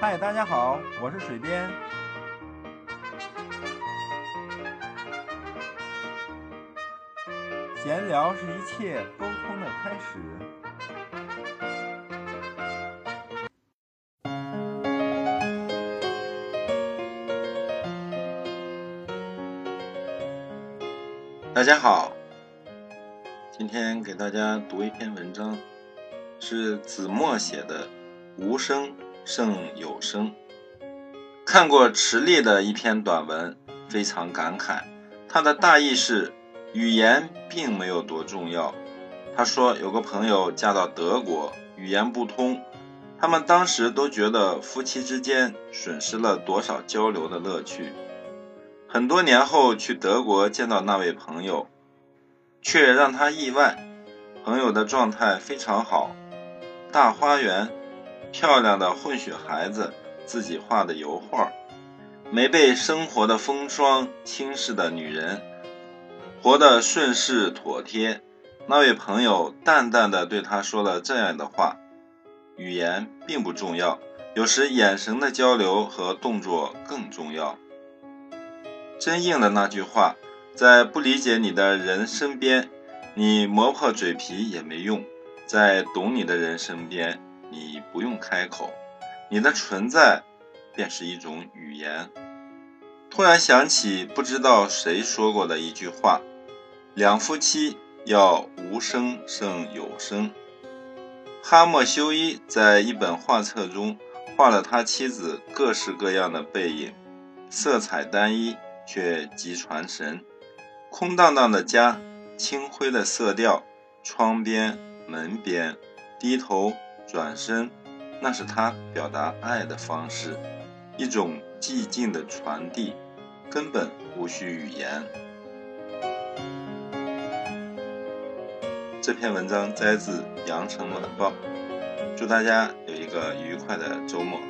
嗨，大家好，我是水边。闲聊是一切沟通的开始。大家好，今天给大家读一篇文章，是子墨写的《无声胜有声》。看过池莉的一篇短文，非常感慨。他的大意是，语言并没有多重要。他说有个朋友嫁到德国，语言不通，他们当时都觉得夫妻之间损失了多少交流的乐趣。很多年后去德国见到那位朋友，却让他意外。朋友的状态非常好，大花园，漂亮的混血孩子，自己画的油画，没被生活的风霜侵蚀的女人，活得顺势妥帖。那位朋友淡淡的对他说了这样的话：语言并不重要，有时眼神的交流和动作更重要。真应了那句话，在不理解你的人身边，你磨破嘴皮也没用；在懂你的人身边，你不用开口，你的存在便是一种语言。突然想起不知道谁说过的一句话：两夫妻要无声胜有声。哈莫修伊在一本画册中画了他妻子各式各样的背影，色彩单一。却极传神，空荡荡的家，清灰的色调，窗边、门边，低头、转身那是他表达爱的方式一种寂静的传递根本无需语言。这篇文章摘自羊城晚报祝大家有一个愉快的周末。